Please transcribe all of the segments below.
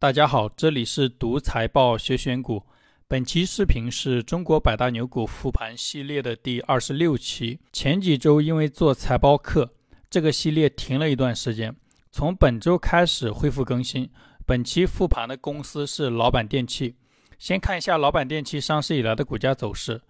大家好，这里是读财报学选股。本期视频是中国百大牛股复盘系列的第二十六期。前几周因为做财报课，这个系列停了一段时间，从本周开始恢复更新。本期复盘的公司是老板电器。先看一下老板电器上市以来的股价走势。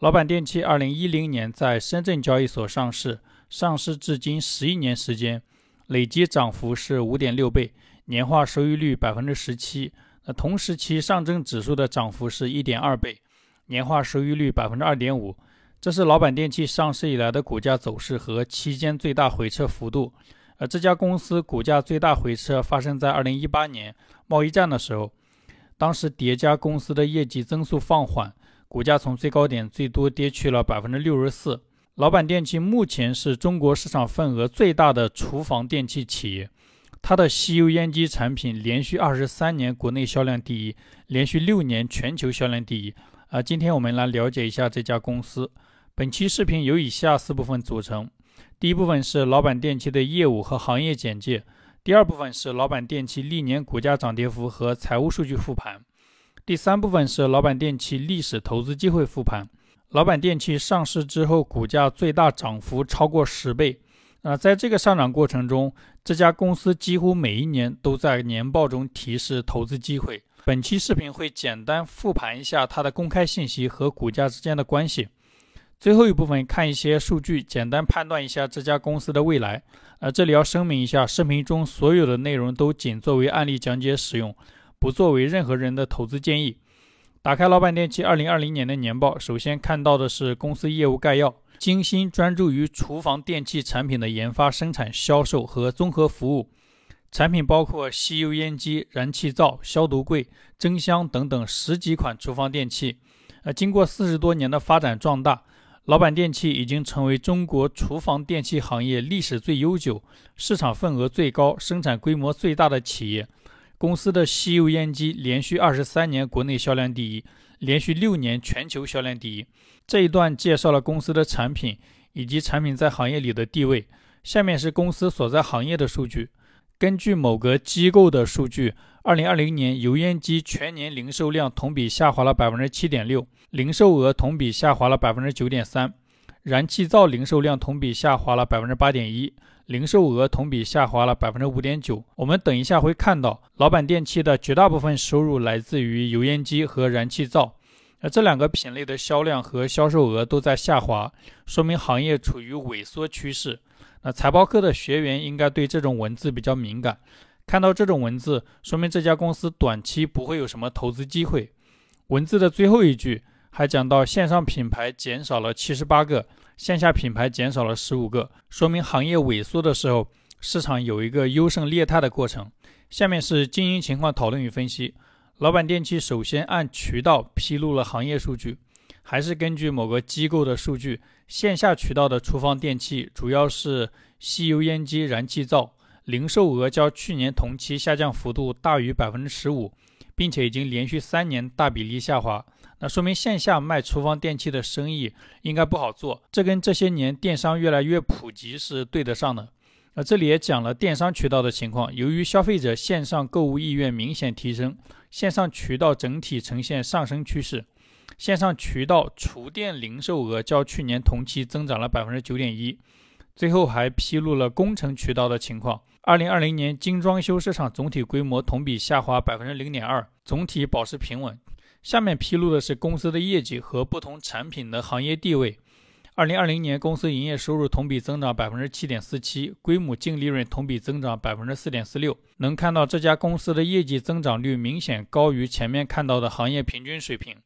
老板电器二零一零年在深圳交易所上市，上市至今十一年时间，累计涨幅是五点六倍。年化收益率百分之十七，那同时期上证指数的涨幅是一点二倍，年化收益率百分之二点五。这是老板电器上市以来的股价走势和期间最大回撤幅度。而这家公司股价最大回撤发生在二零一八年贸易战的时候，当时叠加公司的业绩增速放缓，股价从最高点最多跌去了百分之六十四。老板电器目前是中国市场份额最大的厨房电器企业。它的吸油烟机产品连续二十三年国内销量第一，连续六年全球销量第一。啊，今天我们来了解一下这家公司。本期视频由以下四部分组成：第一部分是老板电器的业务和行业简介；第二部分是老板电器历年股价涨跌幅和财务数据复盘；第三部分是老板电器历史投资机会复盘。老板电器上市之后，股价最大涨幅超过十倍。那在这个上涨过程中，这家公司几乎每一年都在年报中提示投资机会。本期视频会简单复盘一下它的公开信息和股价之间的关系。最后一部分看一些数据，简单判断一下这家公司的未来。呃，这里要声明一下，视频中所有的内容都仅作为案例讲解使用，不作为任何人的投资建议。打开老板电器二零二零年的年报，首先看到的是公司业务概要。精心专注于厨房电器产品的研发、生产、销售和综合服务。产品包括吸油烟机、燃气灶、消毒柜、蒸箱等等十几款厨房电器。呃，经过四十多年的发展壮大，老板电器已经成为中国厨房电器行业历史最悠久、市场份额最高、生产规模最大的企业。公司的吸油烟机连续二十三年国内销量第一。连续六年全球销量第一。这一段介绍了公司的产品以及产品在行业里的地位。下面是公司所在行业的数据。根据某个机构的数据，二零二零年油烟机全年零售量同比下滑了百分之七点六，零售额同比下滑了百分之九点三。燃气灶零售量同比下滑了百分之八点一。零售额同比下滑了百分之五点九。我们等一下会看到，老板电器的绝大部分收入来自于油烟机和燃气灶，而这两个品类的销量和销售额都在下滑，说明行业处于萎缩趋势。那财报课的学员应该对这种文字比较敏感，看到这种文字，说明这家公司短期不会有什么投资机会。文字的最后一句还讲到线上品牌减少了七十八个。线下品牌减少了十五个，说明行业萎缩的时候，市场有一个优胜劣汰的过程。下面是经营情况讨论与分析。老板电器首先按渠道披露了行业数据，还是根据某个机构的数据。线下渠道的厨房电器主要是吸油烟机、燃气灶，零售额较去年同期下降幅度大于百分之十五，并且已经连续三年大比例下滑。那说明线下卖厨房电器的生意应该不好做，这跟这些年电商越来越普及是对得上的。那这里也讲了电商渠道的情况，由于消费者线上购物意愿明显提升，线上渠道整体呈现上升趋势。线上渠道厨电零售额较去年同期增长了百分之九点一。最后还披露了工程渠道的情况，二零二零年精装修市场总体规模同比下滑百分之零点二，总体保持平稳。下面披露的是公司的业绩和不同产品的行业地位。二零二零年，公司营业收入同比增长百分之七点四七，规模净利润同比增长百分之四点四六。能看到这家公司的业绩增长率明显高于前面看到的行业平均水平。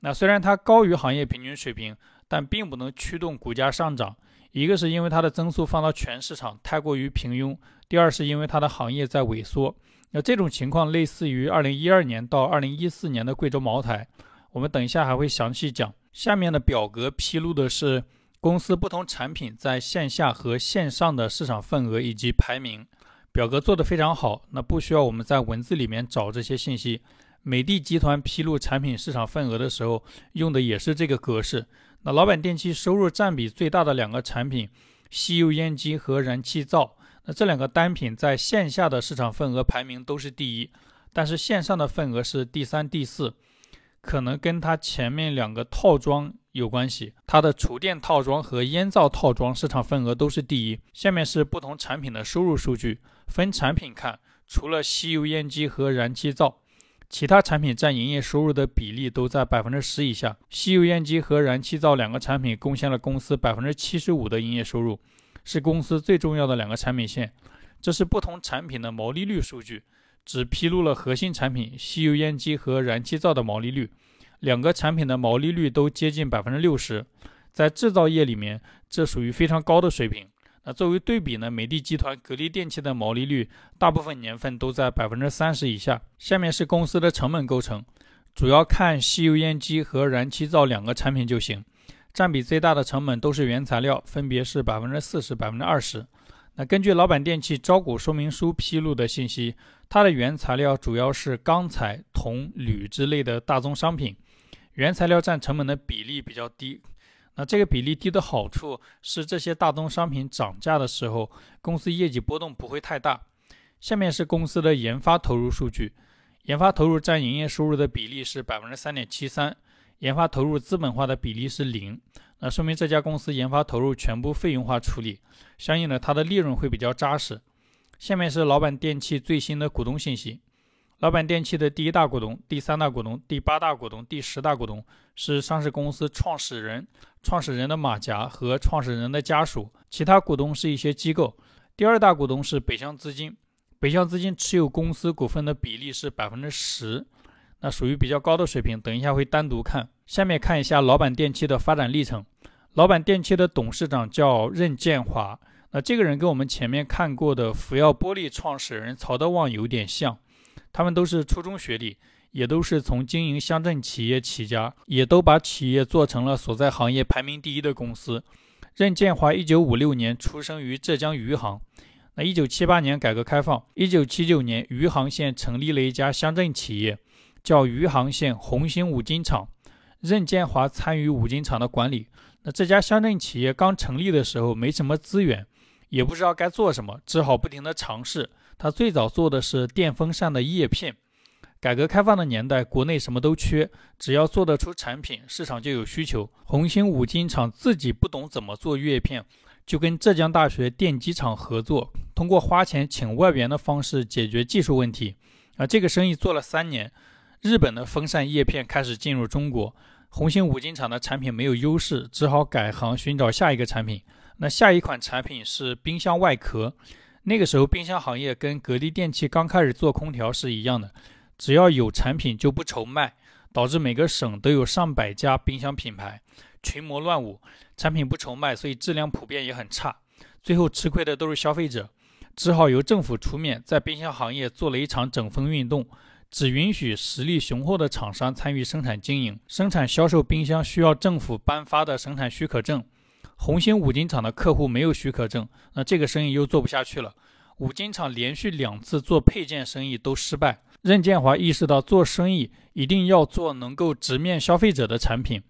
那虽然它高于行业平均水平，但并不能驱动股价上涨。一个是因为它的增速放到全市场太过于平庸，第二是因为它的行业在萎缩。那这种情况类似于二零一二年到二零一四年的贵州茅台，我们等一下还会详细讲。下面的表格披露的是公司不同产品在线下和线上的市场份额以及排名。表格做得非常好，那不需要我们在文字里面找这些信息。美的集团披露产品市场份额的时候用的也是这个格式。那老板电器收入占比最大的两个产品，吸油烟机和燃气灶。那这两个单品在线下的市场份额排名都是第一，但是线上的份额是第三、第四，可能跟它前面两个套装有关系。它的厨电套装和烟灶套装市场份额都是第一。下面是不同产品的收入数据，分产品看，除了吸油烟机和燃气灶。其他产品占营业收入的比例都在百分之十以下。吸油烟机和燃气灶两个产品贡献了公司百分之七十五的营业收入，是公司最重要的两个产品线。这是不同产品的毛利率数据，只披露了核心产品吸油烟机和燃气灶的毛利率。两个产品的毛利率都接近百分之六十，在制造业里面，这属于非常高的水平。那作为对比呢，美的集团格力电器的毛利率大部分年份都在百分之三十以下。下面是公司的成本构成，主要看吸油烟机和燃气灶两个产品就行。占比最大的成本都是原材料，分别是百分之四十、百分之二十。那根据老板电器招股说明书披露的信息，它的原材料主要是钢材、铜、铝之类的大宗商品，原材料占成本的比例比较低。那这个比例低的好处是，这些大宗商品涨价的时候，公司业绩波动不会太大。下面是公司的研发投入数据，研发投入占营业收入的比例是百分之三点七三，研发投入资本化的比例是零。那说明这家公司研发投入全部费用化处理，相应的它的利润会比较扎实。下面是老板电器最新的股东信息。老板电器的第一大股东、第三大股东、第八大股东、第十大股东是上市公司创始人、创始人的马甲和创始人的家属，其他股东是一些机构。第二大股东是北向资金，北向资金持有公司股份的比例是百分之十，那属于比较高的水平。等一下会单独看。下面看一下老板电器的发展历程。老板电器的董事长叫任建华，那这个人跟我们前面看过的福耀玻璃创始人曹德旺有点像。他们都是初中学历，也都是从经营乡镇企业起家，也都把企业做成了所在行业排名第一的公司。任建华一九五六年出生于浙江余杭。那一九七八年改革开放，一九七九年余杭县成立了一家乡镇企业，叫余杭县红星五金厂。任建华参与五金厂的管理。那这家乡镇企业刚成立的时候没什么资源，也不知道该做什么，只好不停地尝试。他最早做的是电风扇的叶片。改革开放的年代，国内什么都缺，只要做得出产品，市场就有需求。红星五金厂自己不懂怎么做叶片，就跟浙江大学电机厂合作，通过花钱请外援的方式解决技术问题。啊，这个生意做了三年，日本的风扇叶片开始进入中国，红星五金厂的产品没有优势，只好改行寻找下一个产品。那下一款产品是冰箱外壳。那个时候，冰箱行业跟格力电器刚开始做空调是一样的，只要有产品就不愁卖，导致每个省都有上百家冰箱品牌，群魔乱舞，产品不愁卖，所以质量普遍也很差。最后吃亏的都是消费者，只好由政府出面，在冰箱行业做了一场整风运动，只允许实力雄厚的厂商参与生产经营，生产销售冰箱需要政府颁发的生产许可证。红星五金厂的客户没有许可证，那这个生意又做不下去了。五金厂连续两次做配件生意都失败。任建华意识到，做生意一定要做能够直面消费者的产品，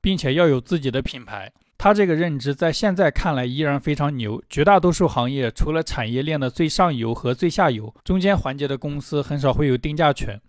并且要有自己的品牌。他这个认知在现在看来依然非常牛。绝大多数行业，除了产业链的最上游和最下游，中间环节的公司很少会有定价权。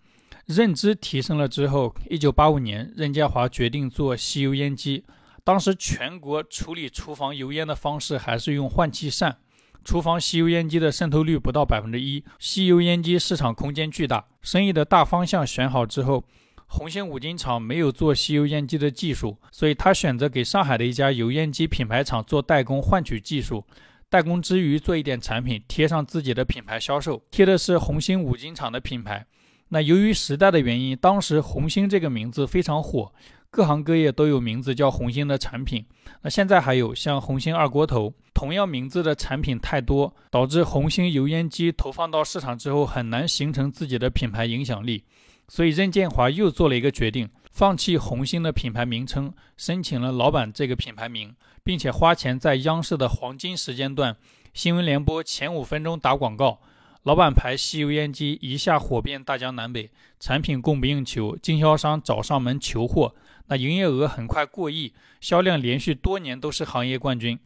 认知提升了之后，一九八五年，任建华决定做吸油烟机。当时全国处理厨房油烟的方式还是用换气扇，厨房吸油烟机的渗透率不到百分之一，吸油烟机市场空间巨大。生意的大方向选好之后，红星五金厂没有做吸油烟机的技术，所以他选择给上海的一家油烟机品牌厂做代工，换取技术。代工之余做一点产品，贴上自己的品牌销售，贴的是红星五金厂的品牌。那由于时代的原因，当时红星这个名字非常火。各行各业都有名字叫红星的产品，那现在还有像红星二锅头，同样名字的产品太多，导致红星油烟机投放到市场之后很难形成自己的品牌影响力。所以任建华又做了一个决定，放弃红星的品牌名称，申请了老板这个品牌名，并且花钱在央视的黄金时间段新闻联播前五分钟打广告。老板牌吸油烟机一下火遍大江南北，产品供不应求，经销商找上门求货。那营业额很快过亿，销量连续多年都是行业冠军，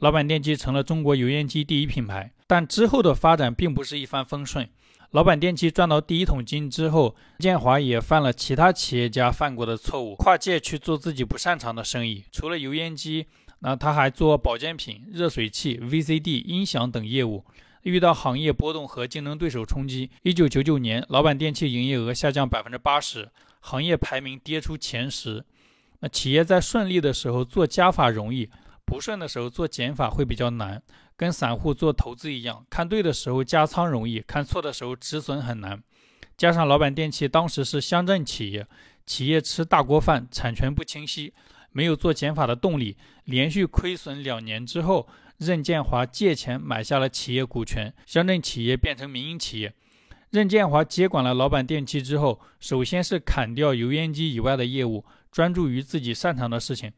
老板电机成了中国油烟机第一品牌。但之后的发展并不是一帆风顺，老板电器赚到第一桶金之后，建华也犯了其他企业家犯过的错误，跨界去做自己不擅长的生意。除了油烟机，那他还做保健品、热水器、VCD、音响等业务。遇到行业波动和竞争对手冲击，一九九九年，老板电器营业额下降百分之八十，行业排名跌出前十。那企业在顺利的时候做加法容易，不顺的时候做减法会比较难。跟散户做投资一样，看对的时候加仓容易，看错的时候止损很难。加上老板电器当时是乡镇企业，企业吃大锅饭，产权不清晰，没有做减法的动力，连续亏损两年之后，任建华借钱买下了企业股权，乡镇企业变成民营企业。任建华接管了老板电器之后，首先是砍掉油烟机以外的业务，专注于自己擅长的事情，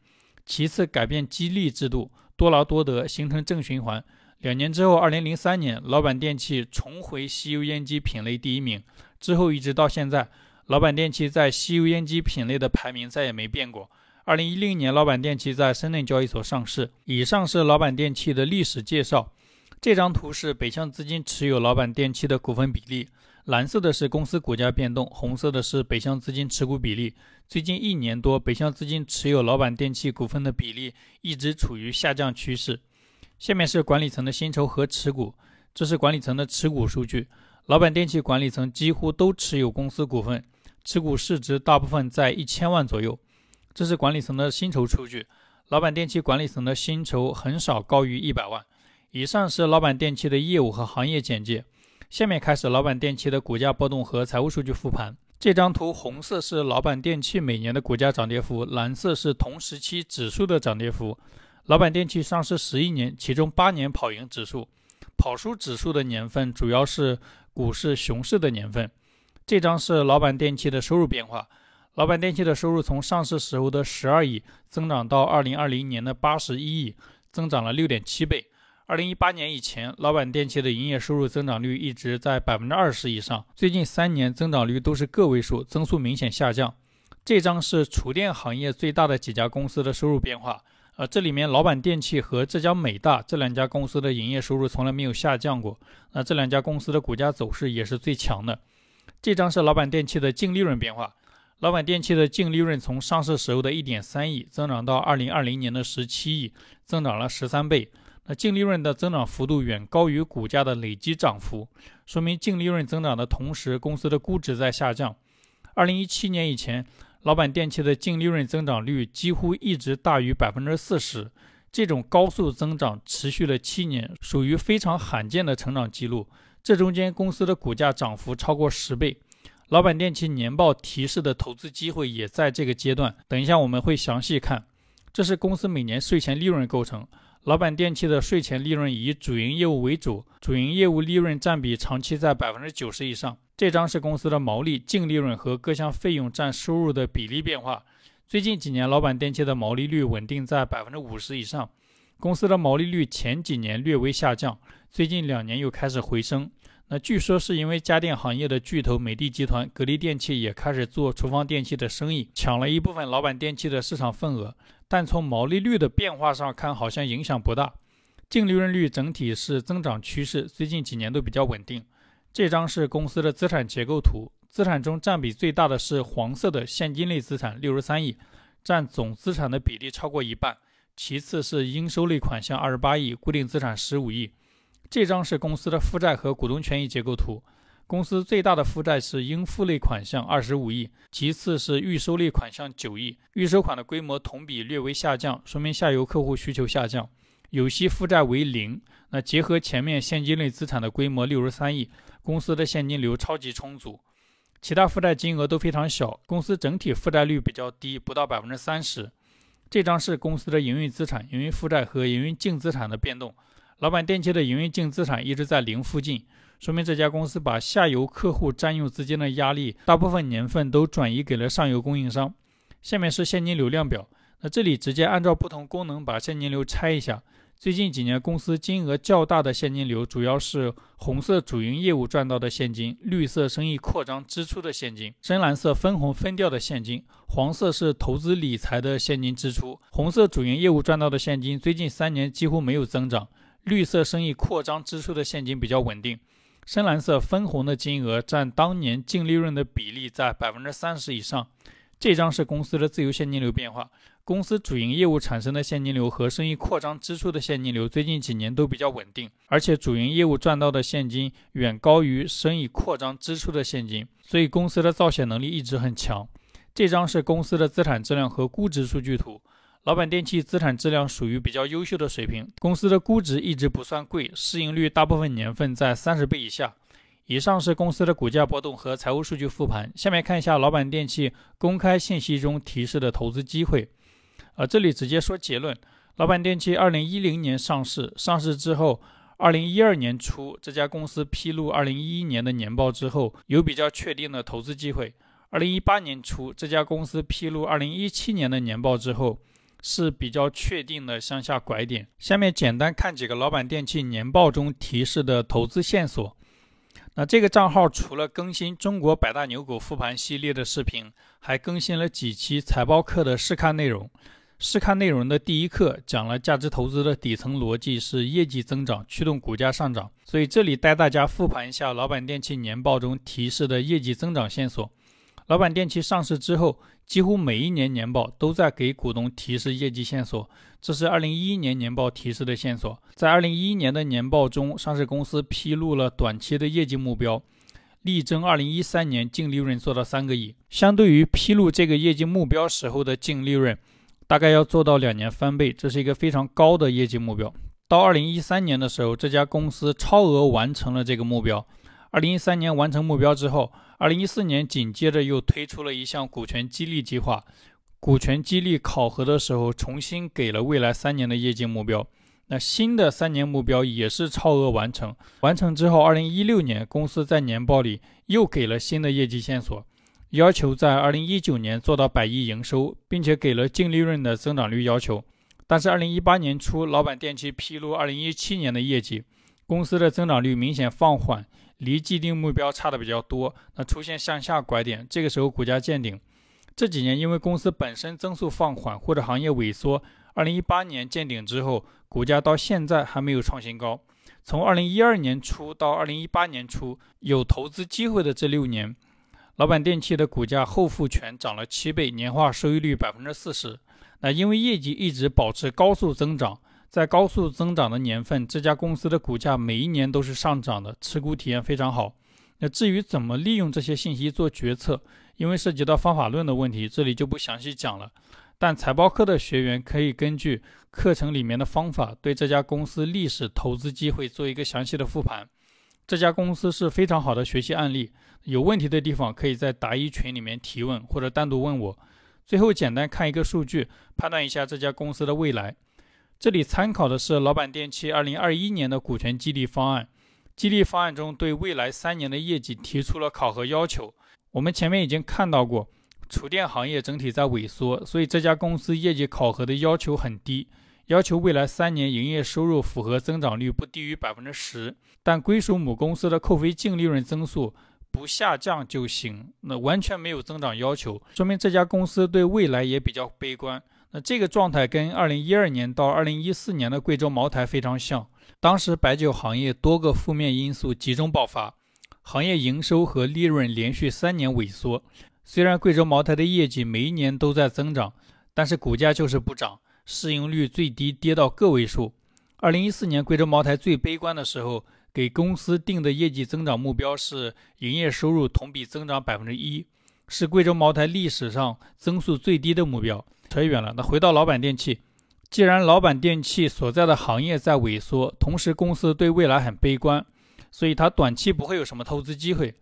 其次改变激励制度。多劳多得，形成正循环。两年之后，二零零三年，老板电器重回吸油烟机品类第一名。之后一直到现在，老板电器在吸油烟机品类的排名再也没变过。二零一零年，老板电器在深圳交易所上市。以上是老板电器的历史介绍。这张图是北向资金持有老板电器的股份比例。蓝色的是公司股价变动，红色的是北向资金持股比例。最近一年多，北向资金持有老板电器股份的比例一直处于下降趋势。下面是管理层的薪酬和持股，这是管理层的持股数据。老板电器管理层几乎都持有公司股份，持股市值大部分在一千万左右。这是管理层的薪酬数据，老板电器管理层的薪酬很少高于一百万。以上是老板电器的业务和行业简介。下面开始老板电器的股价波动和财务数据复盘。这张图红色是老板电器每年的股价涨跌幅，蓝色是同时期指数的涨跌幅。老板电器上市十一年，其中八年跑赢指数，跑输指数的年份主要是股市熊市的年份。这张是老板电器的收入变化。老板电器的收入从上市时候的十二亿增长到二零二零年的八十一亿，增长了六点七倍。二零一八年以前，老板电器的营业收入增长率一直在百分之二十以上。最近三年增长率都是个位数，增速明显下降。这张是厨电行业最大的几家公司的收入变化。呃，这里面老板电器和浙江美大这两家公司的营业收入从来没有下降过。那这两家公司的股价走势也是最强的。这张是老板电器的净利润变化。老板电器的净利润从上市时候的一点三亿增长到二零二零年的十七亿，增长了十三倍。那净利润的增长幅度远高于股价的累计涨幅，说明净利润增长的同时，公司的估值在下降。二零一七年以前，老板电器的净利润增长率几乎一直大于百分之四十，这种高速增长持续了七年，属于非常罕见的成长记录。这中间公司的股价涨幅超过十倍。老板电器年报提示的投资机会也在这个阶段，等一下我们会详细看。这是公司每年税前利润构成。老板电器的税前利润以主营业务为主，主营业务利润占比长期在百分之九十以上。这张是公司的毛利、净利润和各项费用占收入的比例变化。最近几年，老板电器的毛利率稳定在百分之五十以上。公司的毛利率前几年略微下降，最近两年又开始回升。那据说是因为家电行业的巨头美的集团、格力电器也开始做厨房电器的生意，抢了一部分老板电器的市场份额。但从毛利率的变化上看，好像影响不大。净利润率整体是增长趋势，最近几年都比较稳定。这张是公司的资产结构图，资产中占比最大的是黄色的现金类资产，六十三亿，占总资产的比例超过一半。其次是应收类款项二十八亿，固定资产十五亿。这张是公司的负债和股东权益结构图。公司最大的负债是应付类款项二十五亿，其次是预收类款项九亿。预收款的规模同比略微下降，说明下游客户需求下降。有息负债为零。那结合前面现金类资产的规模六十三亿，公司的现金流超级充足。其他负债金额都非常小，公司整体负债率比较低，不到百分之三十。这张是公司的营运资产、营运负债和营运净资产的变动。老板电器的营运净资产一直在零附近。说明这家公司把下游客户占用资金的压力，大部分年份都转移给了上游供应商。下面是现金流量表，那这里直接按照不同功能把现金流拆一下。最近几年公司金额较大的现金流，主要是红色主营业务赚到的现金，绿色生意扩张支出的现金，深蓝色分红分掉的现金，黄色是投资理财的现金支出。红色主营业务赚到的现金最近三年几乎没有增长，绿色生意扩张支出的现金比较稳定。深蓝色分红的金额占当年净利润的比例在百分之三十以上。这张是公司的自由现金流变化。公司主营业务产生的现金流和生意扩张支出的现金流最近几年都比较稳定，而且主营业务赚到的现金远高于生意扩张支出的现金，所以公司的造血能力一直很强。这张是公司的资产质量和估值数据图。老板电器资产质量属于比较优秀的水平，公司的估值一直不算贵，市盈率大部分年份在三十倍以下。以上是公司的股价波动和财务数据复盘。下面看一下老板电器公开信息中提示的投资机会。呃，这里直接说结论。老板电器二零一零年上市，上市之后，二零一二年初这家公司披露二零一一年的年报之后，有比较确定的投资机会。二零一八年初这家公司披露二零一七年的年报之后，是比较确定的向下拐点。下面简单看几个老板电器年报中提示的投资线索。那这个账号除了更新中国百大牛股复盘系列的视频，还更新了几期财报课的试看内容。试看内容的第一课讲了价值投资的底层逻辑是业绩增长驱动股价上涨，所以这里带大家复盘一下老板电器年报中提示的业绩增长线索。老板电器上市之后，几乎每一年年报都在给股东提示业绩线索，这是二零一一年年报提示的线索。在二零一一年的年报中，上市公司披露了短期的业绩目标，力争二零一三年净利润做到三个亿。相对于披露这个业绩目标时候的净利润。大概要做到两年翻倍，这是一个非常高的业绩目标。到二零一三年的时候，这家公司超额完成了这个目标。二零一三年完成目标之后，二零一四年紧接着又推出了一项股权激励计划。股权激励考核的时候，重新给了未来三年的业绩目标。那新的三年目标也是超额完成。完成之后，二零一六年公司在年报里又给了新的业绩线索。要求在二零一九年做到百亿营收，并且给了净利润的增长率要求。但是二零一八年初，老板电器披露二零一七年的业绩，公司的增长率明显放缓，离既定目标差的比较多，那出现向下拐点。这个时候股价见顶。这几年因为公司本身增速放缓或者行业萎缩，二零一八年见顶之后，股价到现在还没有创新高。从二零一二年初到二零一八年初，有投资机会的这六年。老板电器的股价后复权涨了七倍，年化收益率百分之四十。那因为业绩一直保持高速增长，在高速增长的年份，这家公司的股价每一年都是上涨的，持股体验非常好。那至于怎么利用这些信息做决策，因为涉及到方法论的问题，这里就不详细讲了。但财报课的学员可以根据课程里面的方法，对这家公司历史投资机会做一个详细的复盘。这家公司是非常好的学习案例，有问题的地方可以在答疑群里面提问，或者单独问我。最后简单看一个数据，判断一下这家公司的未来。这里参考的是老板电器2021年的股权激励方案，激励方案中对未来三年的业绩提出了考核要求。我们前面已经看到过，厨电行业整体在萎缩，所以这家公司业绩考核的要求很低。要求未来三年营业收入符合增长率不低于百分之十，但归属母公司的扣非净利润增速不下降就行。那完全没有增长要求，说明这家公司对未来也比较悲观。那这个状态跟二零一二年到二零一四年的贵州茅台非常像。当时白酒行业多个负面因素集中爆发，行业营收和利润连续三年萎缩。虽然贵州茅台的业绩每一年都在增长，但是股价就是不涨。市盈率最低跌到个位数。二零一四年贵州茅台最悲观的时候，给公司定的业绩增长目标是营业收入同比增长百分之一，是贵州茅台历史上增速最低的目标。扯远了，那回到老板电器，既然老板电器所在的行业在萎缩，同时公司对未来很悲观，所以它短期不会有什么投资机会。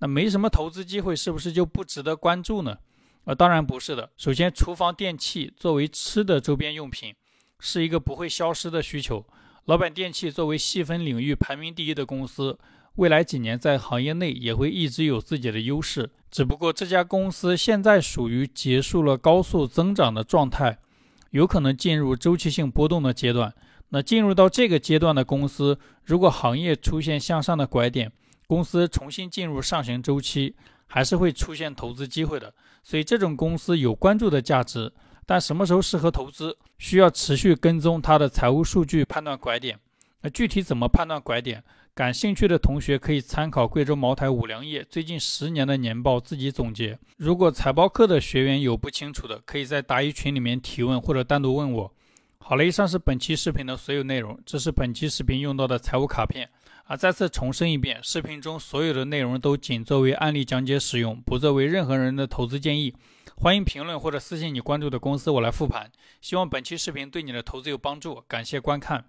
那没什么投资机会，是不是就不值得关注呢？呃，当然不是的。首先，厨房电器作为吃的周边用品，是一个不会消失的需求。老板电器作为细分领域排名第一的公司，未来几年在行业内也会一直有自己的优势。只不过这家公司现在属于结束了高速增长的状态，有可能进入周期性波动的阶段。那进入到这个阶段的公司，如果行业出现向上的拐点，公司重新进入上行周期。还是会出现投资机会的，所以这种公司有关注的价值。但什么时候适合投资，需要持续跟踪它的财务数据，判断拐点。那具体怎么判断拐点？感兴趣的同学可以参考贵州茅台五粮液最近十年的年报自己总结。如果财报课的学员有不清楚的，可以在答疑群里面提问或者单独问我。好了，以上是本期视频的所有内容，这是本期视频用到的财务卡片啊。再次重申一遍，视频中所有的内容都仅作为案例讲解使用，不作为任何人的投资建议。欢迎评论或者私信你关注的公司，我来复盘。希望本期视频对你的投资有帮助，感谢观看。